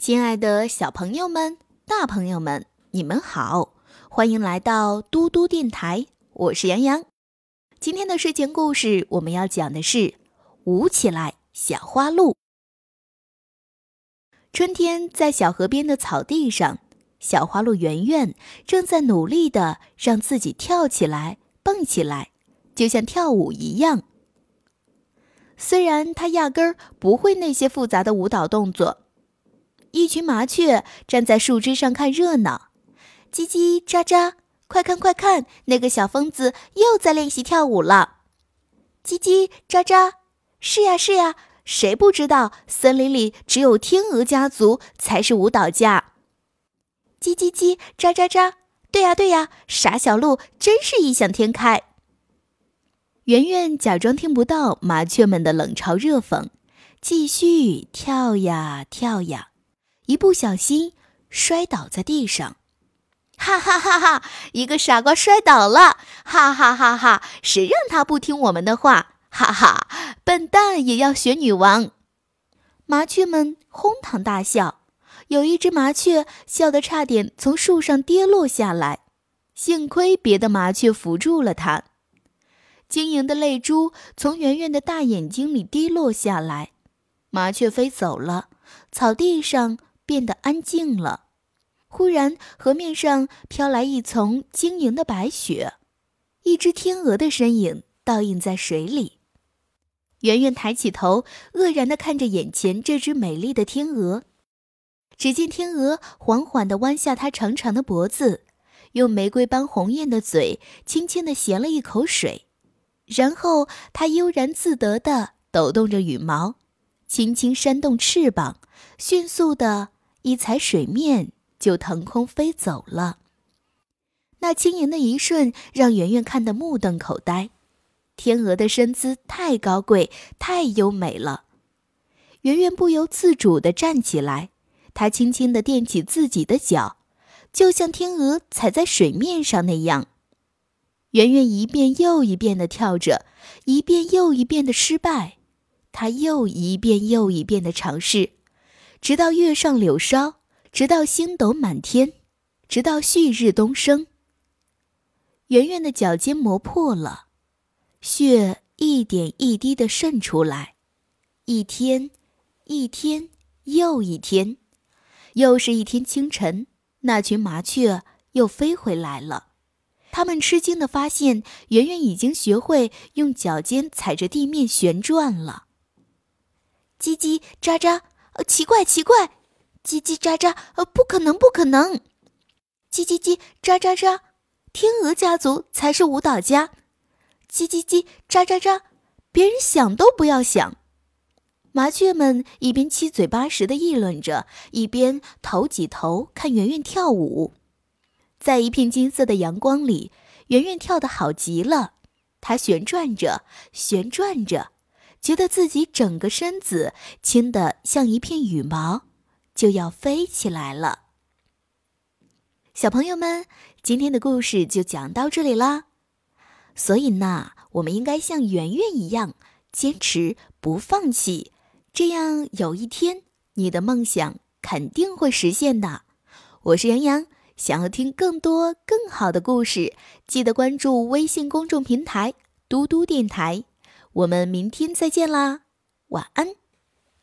亲爱的小朋友们、大朋友们，你们好，欢迎来到嘟嘟电台，我是杨洋。今天的睡前故事，我们要讲的是《舞起来，小花鹿》。春天，在小河边的草地上，小花鹿圆圆正在努力的让自己跳起来、蹦起来，就像跳舞一样。虽然它压根儿不会那些复杂的舞蹈动作。一群麻雀站在树枝上看热闹，叽叽喳喳，快看快看，那个小疯子又在练习跳舞了。叽叽喳喳，是呀是呀，谁不知道森林里只有天鹅家族才是舞蹈家？叽叽叽，喳喳喳，对呀对呀，傻小鹿真是异想天开。圆圆假装听不到麻雀们的冷嘲热讽，继续跳呀跳呀。一不小心摔倒在地上，哈哈哈哈！一个傻瓜摔倒了，哈哈哈哈！谁让他不听我们的话？哈哈，笨蛋也要学女王！麻雀们哄堂大笑，有一只麻雀笑得差点从树上跌落下来，幸亏别的麻雀扶住了它。晶莹的泪珠从圆圆的大眼睛里滴落下来，麻雀飞走了，草地上。变得安静了。忽然，河面上飘来一丛晶莹的白雪，一只天鹅的身影倒映在水里。圆圆抬起头，愕然地看着眼前这只美丽的天鹅。只见天鹅缓缓地弯下它长长的脖子，用玫瑰般红艳的嘴轻轻地衔了一口水，然后它悠然自得地抖动着羽毛，轻轻扇动翅膀，迅速地。一踩水面，就腾空飞走了。那轻盈的一瞬，让圆圆看得目瞪口呆。天鹅的身姿太高贵，太优美了。圆圆不由自主地站起来，她轻轻地垫起自己的脚，就像天鹅踩在水面上那样。圆圆一遍又一遍地跳着，一遍又一遍的失败，她又一遍又一遍地尝试。直到月上柳梢，直到星斗满天，直到旭日东升。圆圆的脚尖磨破了，血一点一滴的渗出来。一天，一天又一天，又是一天清晨，那群麻雀又飞回来了。他们吃惊的发现，圆圆已经学会用脚尖踩着地面旋转了。叽叽喳喳。呃，奇怪，奇怪，叽叽喳喳，呃，不可能，不可能，叽叽叽，喳喳喳，天鹅家族才是舞蹈家，叽叽叽，喳喳喳，别人想都不要想。麻雀们一边七嘴八舌的议论着，一边头挤头看圆圆跳舞。在一片金色的阳光里，圆圆跳得好极了，她旋转着，旋转着。觉得自己整个身子轻得像一片羽毛，就要飞起来了。小朋友们，今天的故事就讲到这里啦。所以呢，我们应该像圆圆一样坚持不放弃，这样有一天你的梦想肯定会实现的。我是杨洋，想要听更多更好的故事，记得关注微信公众平台“嘟嘟电台”。我们明天再见啦，晚安。